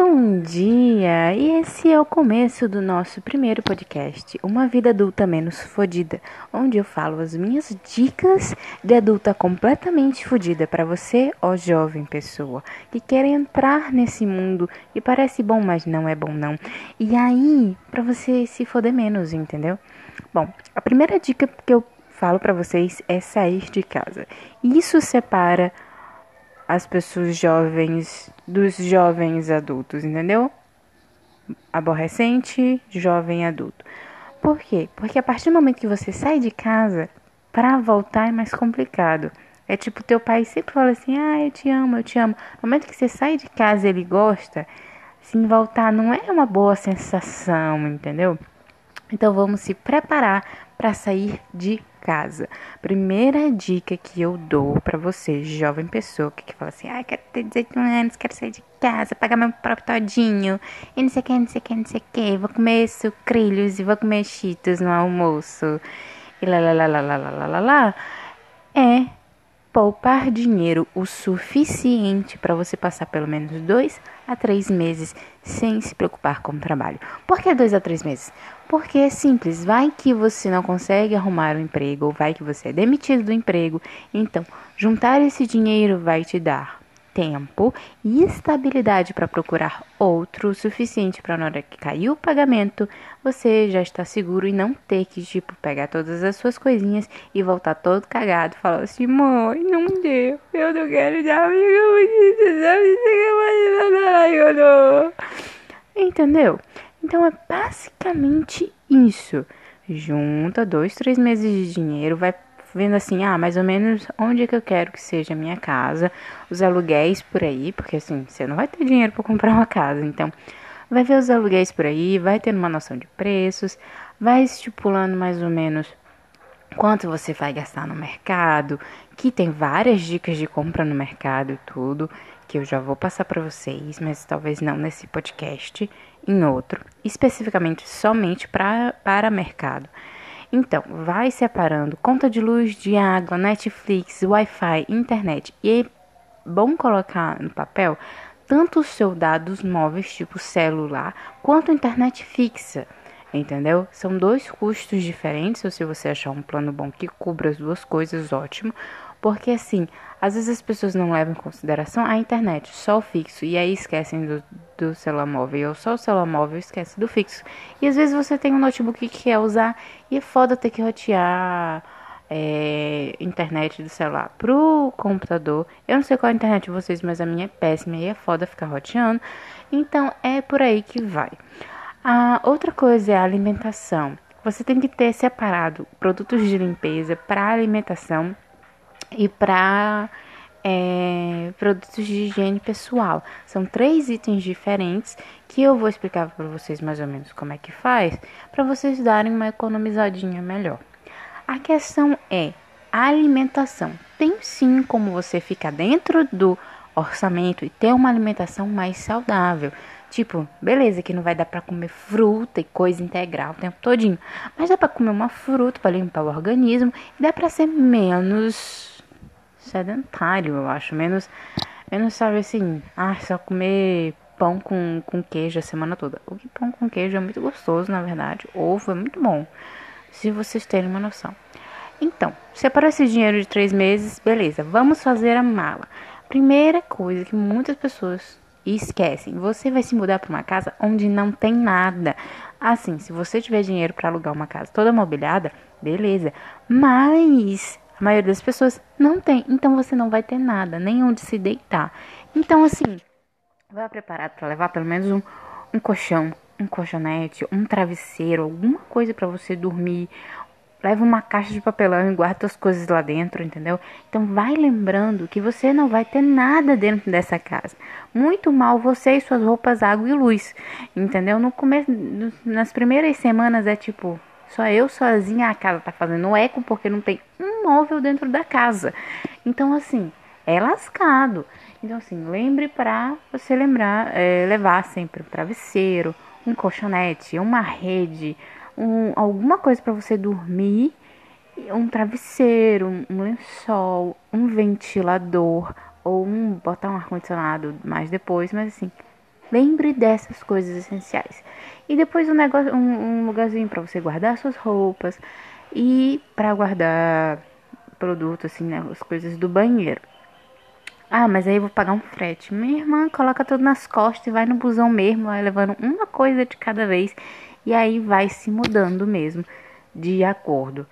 Bom dia! E esse é o começo do nosso primeiro podcast, Uma Vida Adulta Menos Fodida, onde eu falo as minhas dicas de adulta completamente fodida para você, ó jovem pessoa, que quer entrar nesse mundo e parece bom, mas não é bom não. E aí, para você se foder menos, entendeu? Bom, a primeira dica que eu falo para vocês é sair de casa. Isso separa as pessoas jovens dos jovens adultos, entendeu? Aborrecente, jovem adulto. Por quê? Porque a partir do momento que você sai de casa, para voltar é mais complicado. É tipo, teu pai sempre fala assim: ah, eu te amo, eu te amo. No momento que você sai de casa ele gosta, sim, voltar não é uma boa sensação, entendeu? Então vamos se preparar para sair de casa. Primeira dica que eu dou para você, jovem pessoa que, que fala assim: ai, quero ter 18 anos, quero sair de casa, pagar meu próprio todinho, e não sei o que, não sei o que, não sei o que, vou comer sucrilhos e vou comer cheetos no almoço, e lá, lá, lá, lá, lá, lá, lá, lá. É poupar dinheiro o suficiente para você passar pelo menos dois a três meses sem se preocupar com o trabalho. Por que dois a três meses? Porque é simples, vai que você não consegue arrumar um emprego ou vai que você é demitido do emprego. Então, juntar esse dinheiro vai te dar tempo e estabilidade para procurar outro suficiente para na hora que cair o pagamento, você já está seguro e não ter que tipo pegar todas as suas coisinhas e voltar todo cagado, falar assim: "Mãe, não deu. Eu não quero dar amigo, eu não". Entendeu? Então é basicamente isso. Junta dois, três meses de dinheiro, vai vendo assim, ah, mais ou menos onde é que eu quero que seja a minha casa, os aluguéis por aí, porque assim, você não vai ter dinheiro para comprar uma casa, então vai ver os aluguéis por aí, vai tendo uma noção de preços, vai estipulando mais ou menos quanto você vai gastar no mercado, que tem várias dicas de compra no mercado e tudo, que eu já vou passar para vocês, mas talvez não nesse podcast, em outro, especificamente somente pra, para mercado. Então, vai separando conta de luz, de água, Netflix, Wi-Fi, internet. E é bom colocar no papel tanto os seus dados móveis, tipo celular, quanto internet fixa. Entendeu? São dois custos diferentes. Ou se você achar um plano bom que cubra as duas coisas, ótimo. Porque assim, às vezes as pessoas não levam em consideração a internet, só o fixo, e aí esquecem do, do celular móvel, ou só o celular móvel esquece do fixo. E às vezes você tem um notebook que quer usar e é foda ter que rotear é, internet do celular pro computador. Eu não sei qual é a internet de vocês, mas a minha é péssima e é foda ficar roteando. Então é por aí que vai. A outra coisa é a alimentação. Você tem que ter separado produtos de limpeza para alimentação e para é, produtos de higiene pessoal. São três itens diferentes que eu vou explicar para vocês mais ou menos como é que faz, para vocês darem uma economizadinha melhor. A questão é a alimentação. Tem sim como você ficar dentro do orçamento e ter uma alimentação mais saudável. Tipo, beleza, que não vai dar para comer fruta e coisa integral o tempo todinho, mas dá para comer uma fruta para limpar o organismo e dá para ser menos sedentário, eu acho. Menos, menos sabe assim, ah, só comer pão com, com queijo a semana toda. O que pão com queijo é muito gostoso, na verdade. Ovo é muito bom, se vocês terem uma noção. Então, separa esse dinheiro de três meses, beleza, vamos fazer a mala. Primeira coisa que muitas pessoas esquecem, você vai se mudar para uma casa onde não tem nada. Assim, se você tiver dinheiro para alugar uma casa toda mobiliada, beleza. Mas a maioria das pessoas não tem, então você não vai ter nada, nem onde se deitar. Então, assim, vá preparado para levar pelo menos um, um colchão, um colchonete, um travesseiro, alguma coisa para você dormir. Leva uma caixa de papelão e guarda as coisas lá dentro, entendeu? Então vai lembrando que você não vai ter nada dentro dessa casa. Muito mal você e suas roupas, água e luz, entendeu? No começo, nas primeiras semanas é tipo, só eu sozinha, a casa tá fazendo eco porque não tem um móvel dentro da casa. Então, assim, é lascado. Então, assim, lembre para você lembrar, é, levar sempre um travesseiro, um colchonete, uma rede, um, alguma coisa para você dormir, um travesseiro, um lençol, um ventilador ou um botar um ar condicionado mais depois, mas assim, Lembre dessas coisas essenciais. E depois um, negócio, um, um lugarzinho para você guardar suas roupas e para guardar produtos, assim, né? As coisas do banheiro. Ah, mas aí eu vou pagar um frete. Minha irmã coloca tudo nas costas e vai no busão mesmo, vai levando uma coisa de cada vez. E aí vai se mudando mesmo, de acordo.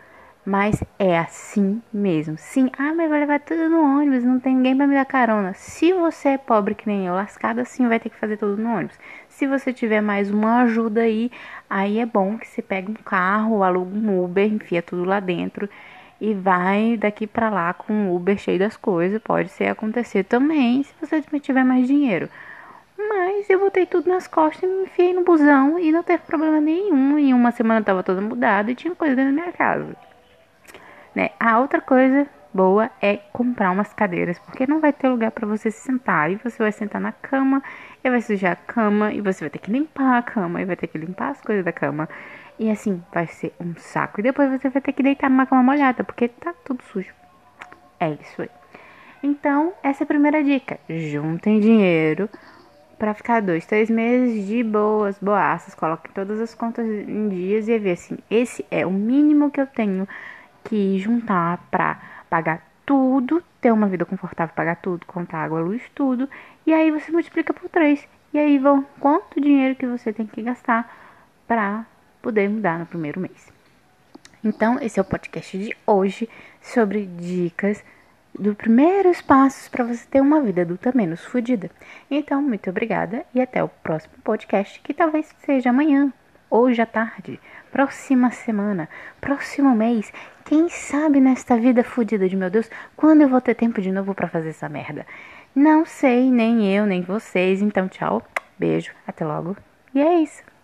Mas é assim mesmo. Sim, ah, mas vai levar tudo no ônibus, não tem ninguém para me dar carona. Se você é pobre que nem eu, lascada, sim, vai ter que fazer tudo no ônibus. Se você tiver mais uma ajuda aí, aí é bom que você pegue um carro, aluga um Uber, enfia tudo lá dentro e vai daqui para lá com o Uber cheio das coisas. Pode ser acontecer também se você tiver mais dinheiro. Mas eu botei tudo nas costas e me enfiei no busão e não teve problema nenhum. Em uma semana tava toda mudada e tinha coisa dentro da minha casa. Né? A outra coisa boa é comprar umas cadeiras, porque não vai ter lugar para você se sentar. E você vai sentar na cama, e vai sujar a cama, e você vai ter que limpar a cama, e vai ter que limpar as coisas da cama. E assim, vai ser um saco. E depois você vai ter que deitar numa cama molhada, porque tá tudo sujo. É isso aí. Então, essa é a primeira dica. Juntem dinheiro para ficar dois, três meses de boas, boaças. Coloque todas as contas em dias e ver assim, esse é o mínimo que eu tenho que juntar para pagar tudo, ter uma vida confortável, pagar tudo, contar água, luz, tudo. E aí você multiplica por três. E aí vão quanto dinheiro que você tem que gastar para poder mudar no primeiro mês. Então, esse é o podcast de hoje sobre dicas dos primeiros passos para você ter uma vida adulta menos fodida. Então, muito obrigada e até o próximo podcast, que talvez seja amanhã, hoje à tarde, próxima semana, próximo mês. Quem sabe nesta vida fodida de meu Deus, quando eu vou ter tempo de novo para fazer essa merda? Não sei, nem eu, nem vocês. Então, tchau, beijo, até logo. E é isso.